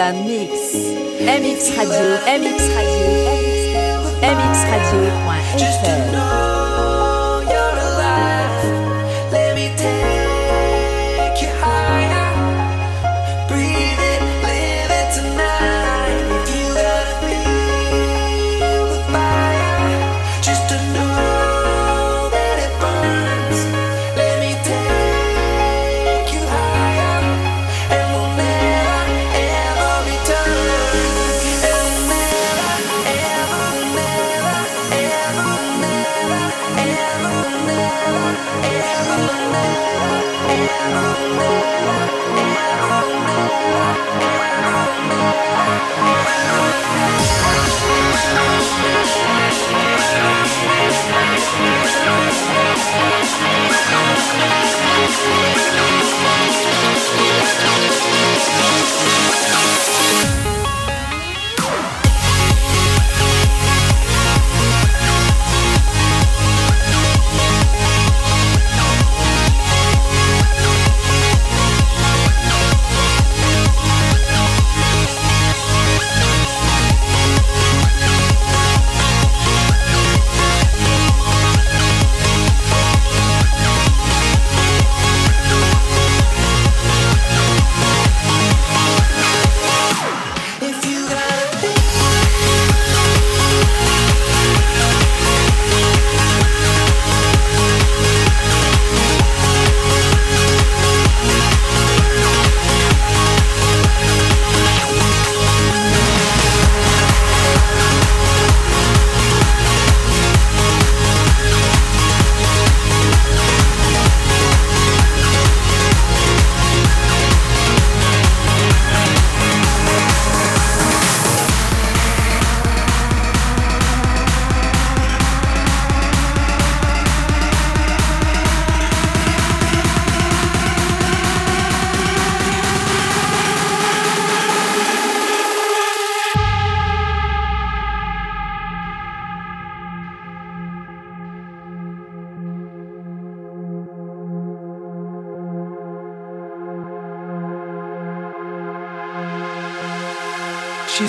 神秘。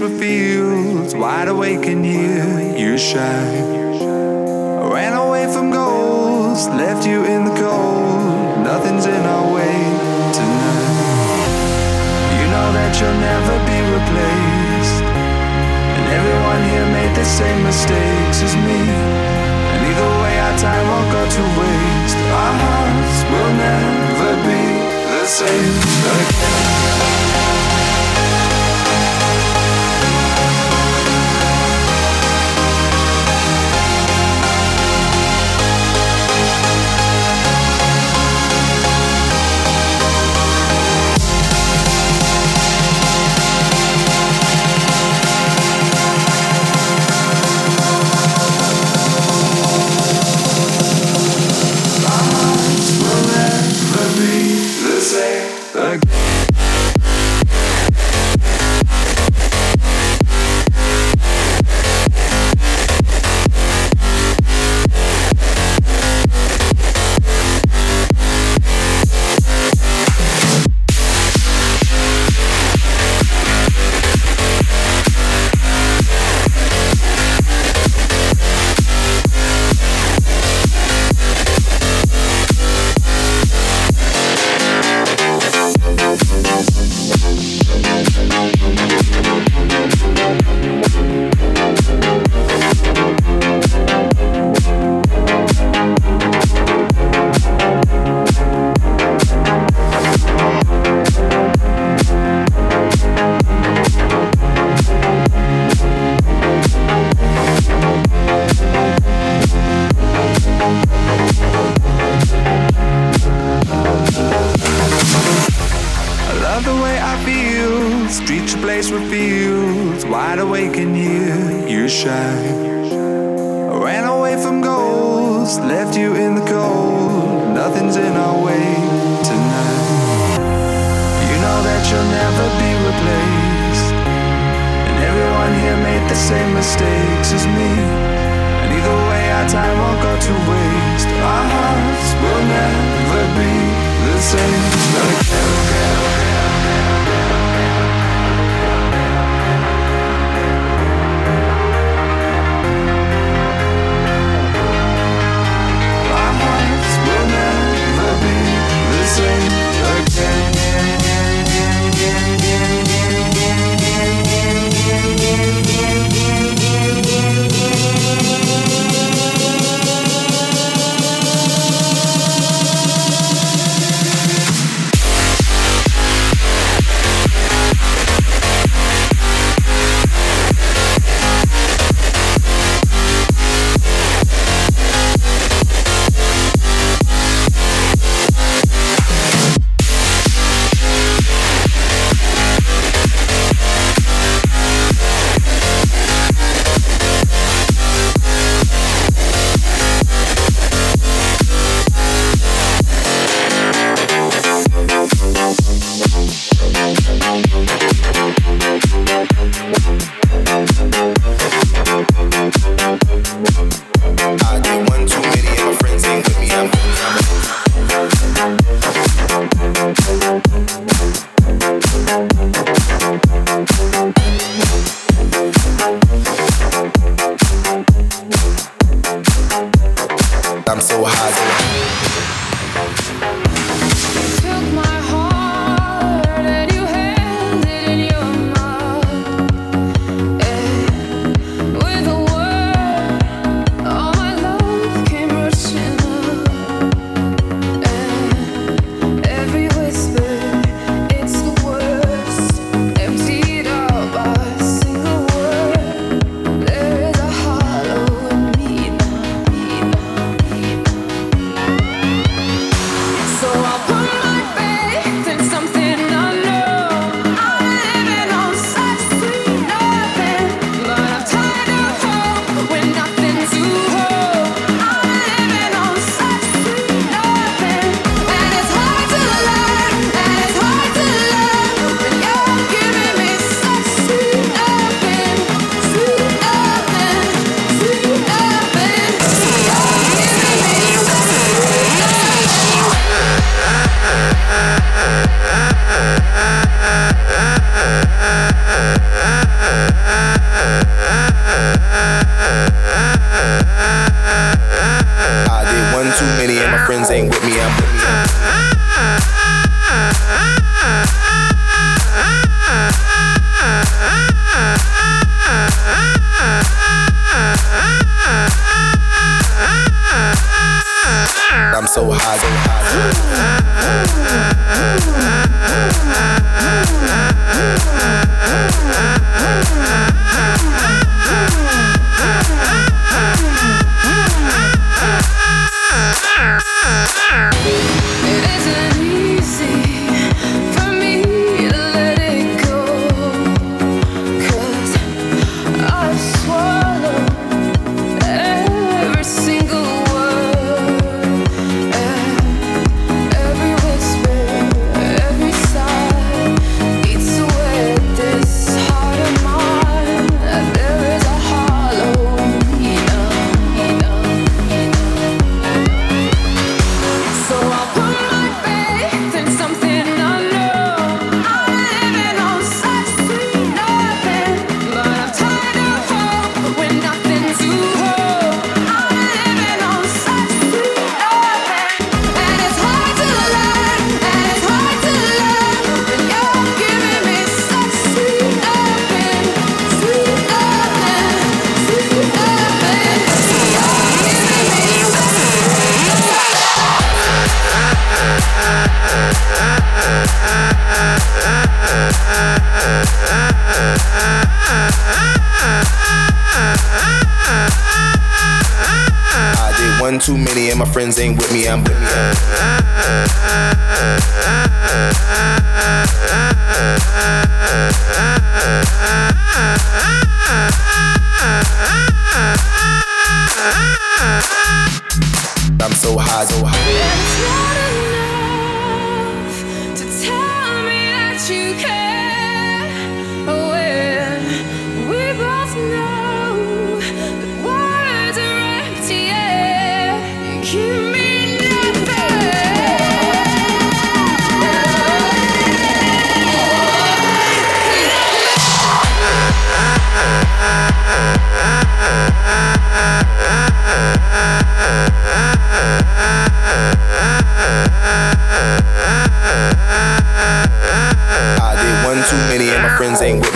A fields, wide awake in here, you shine.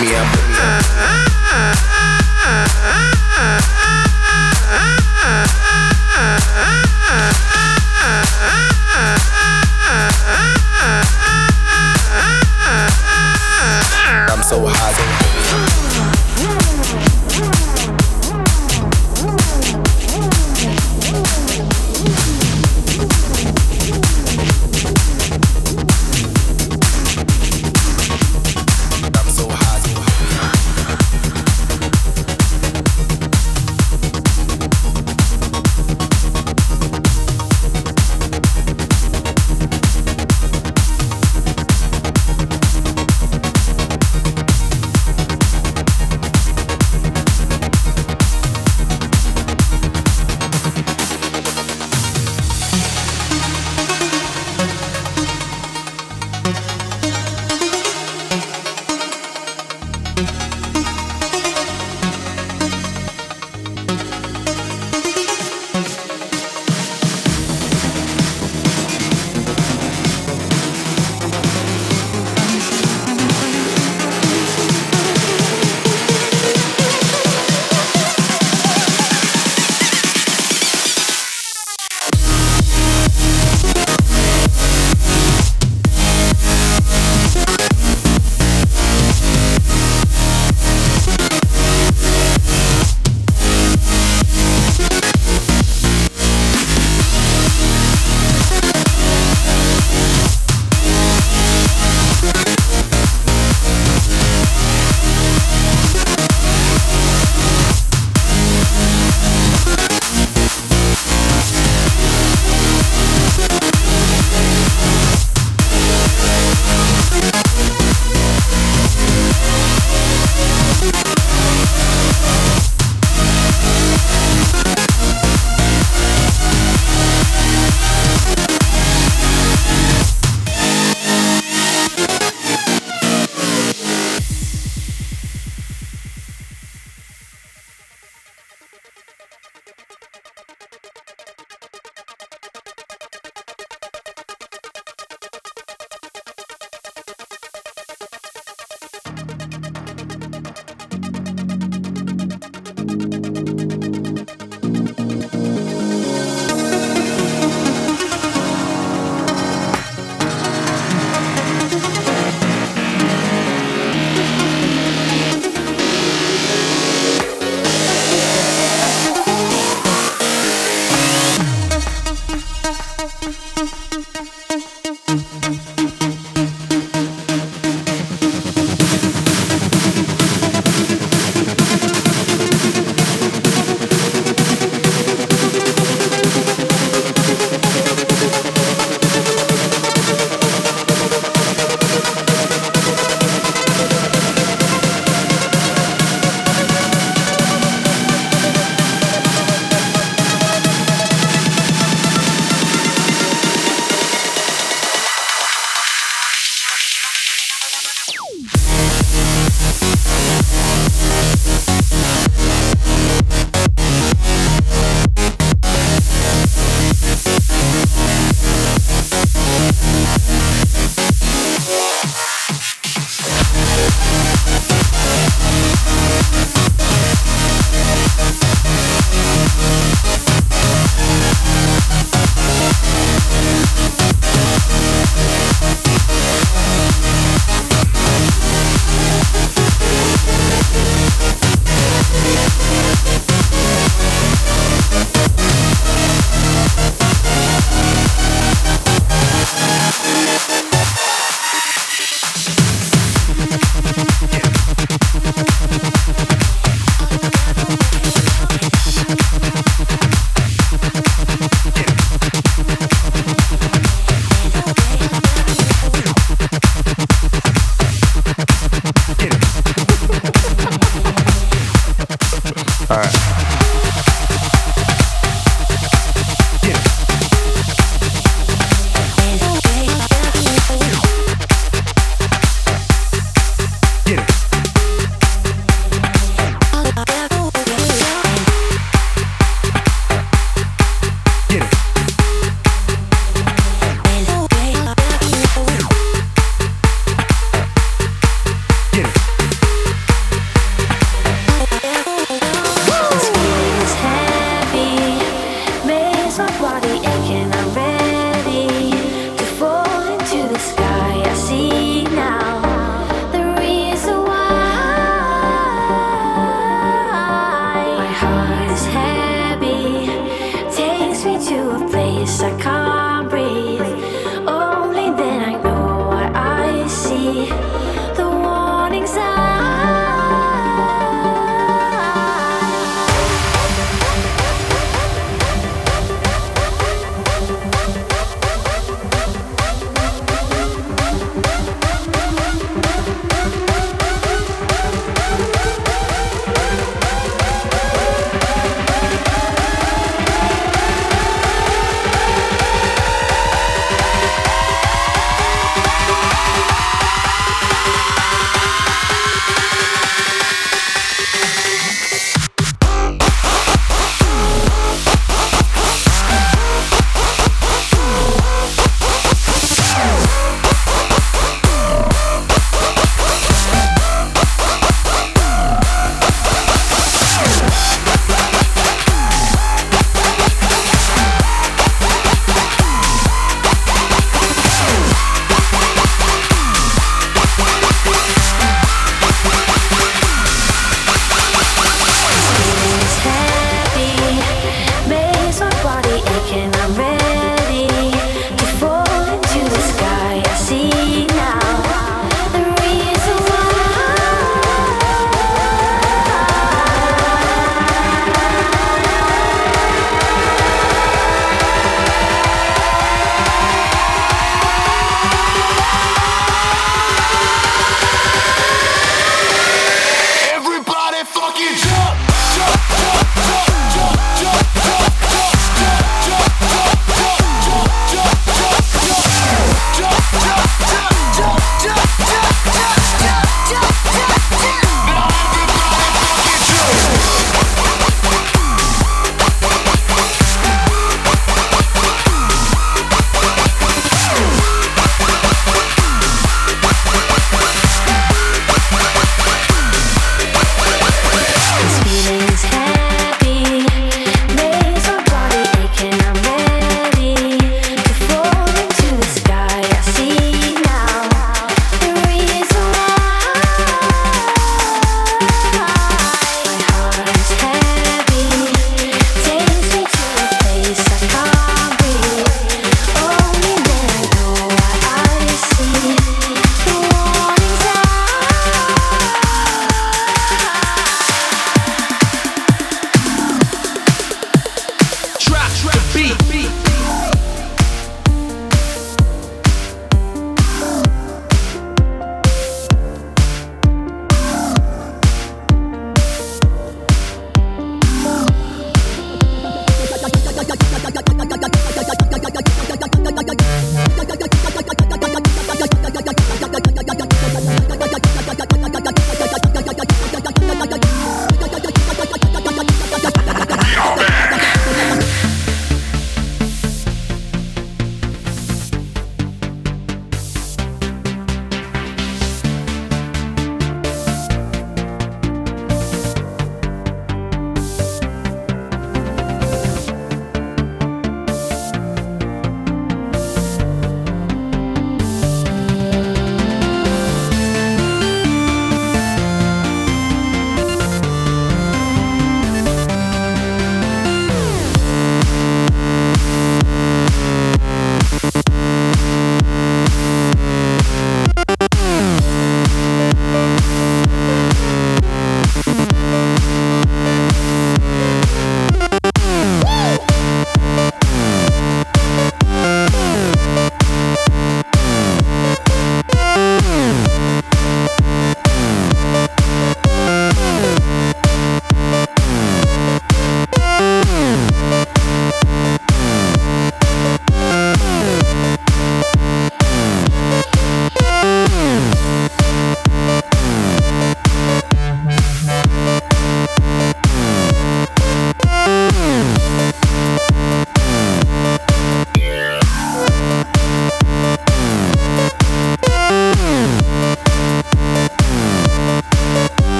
me up.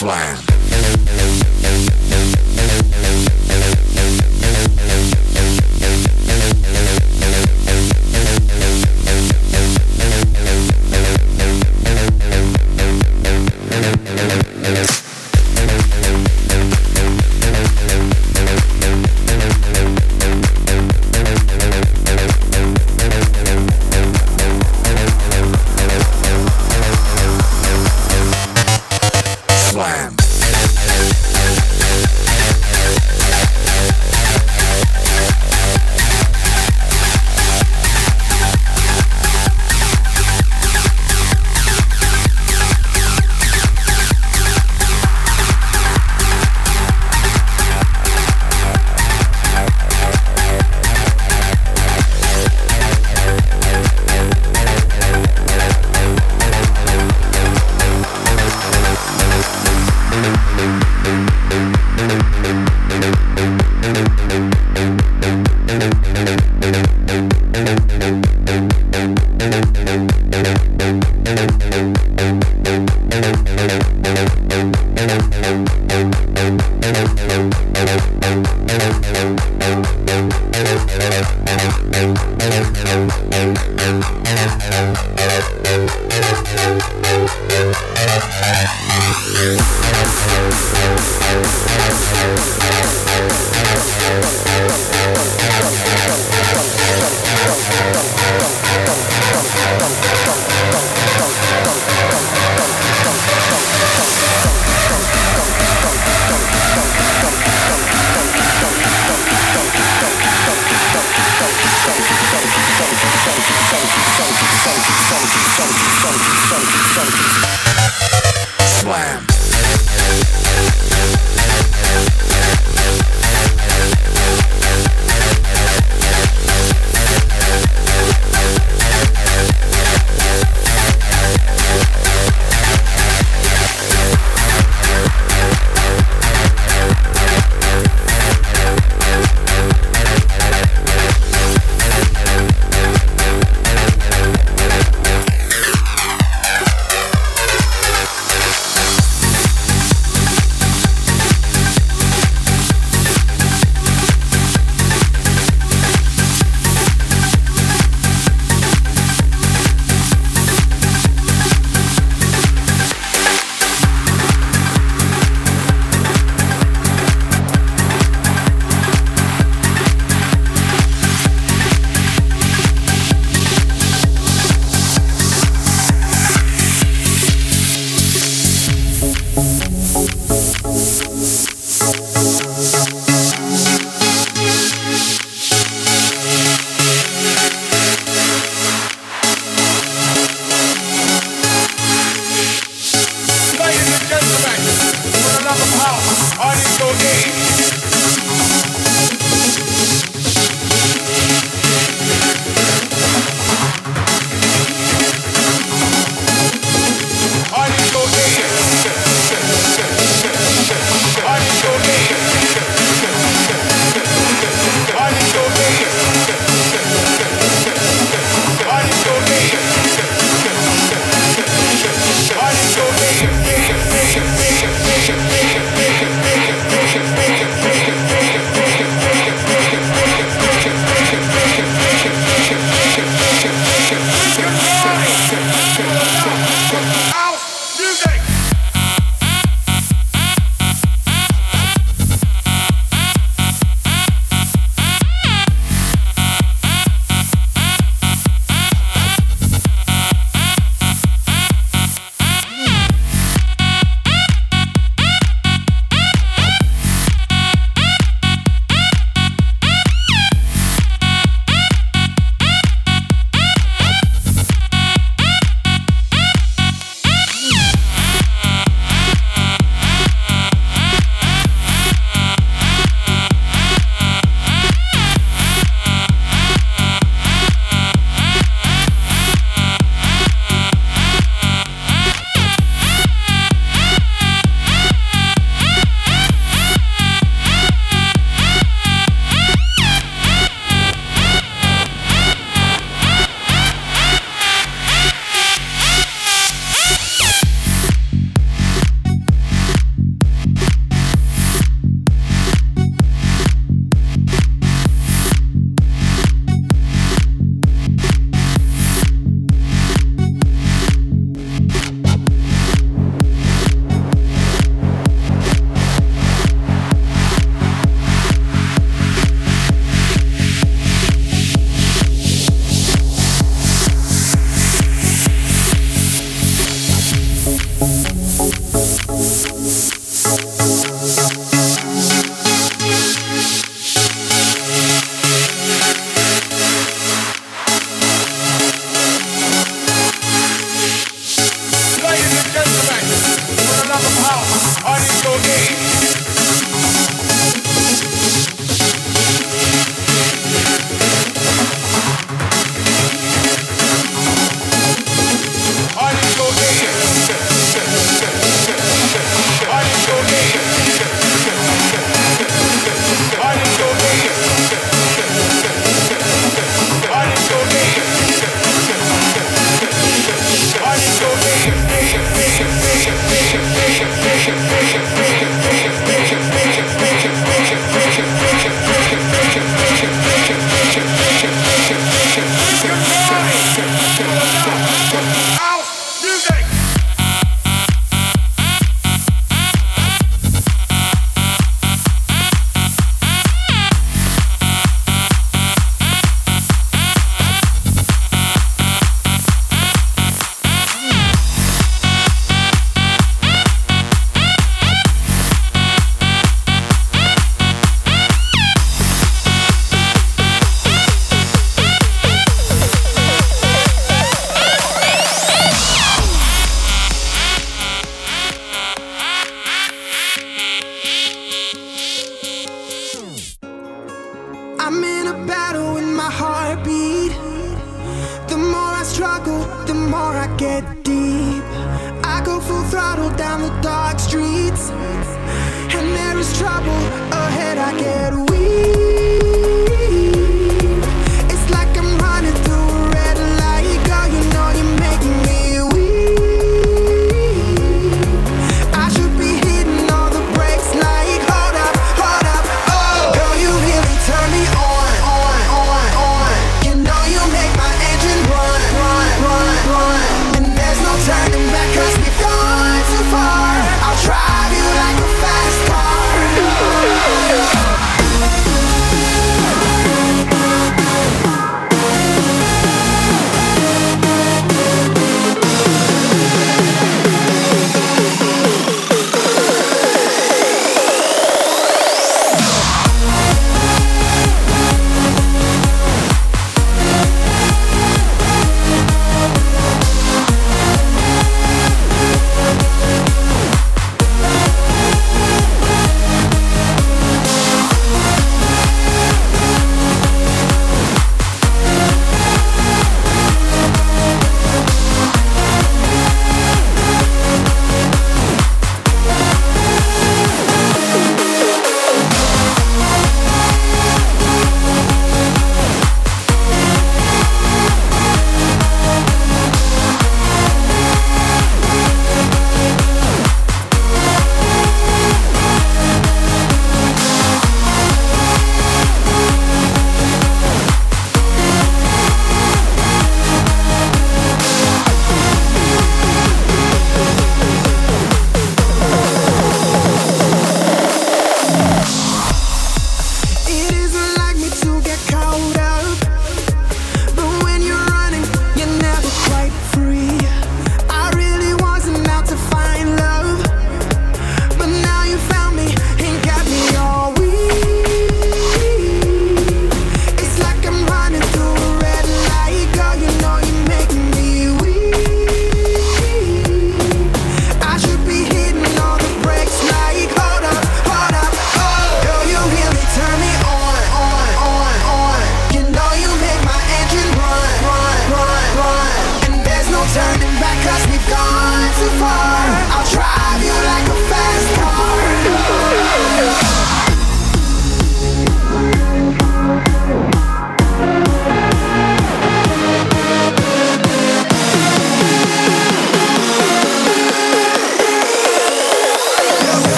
Funky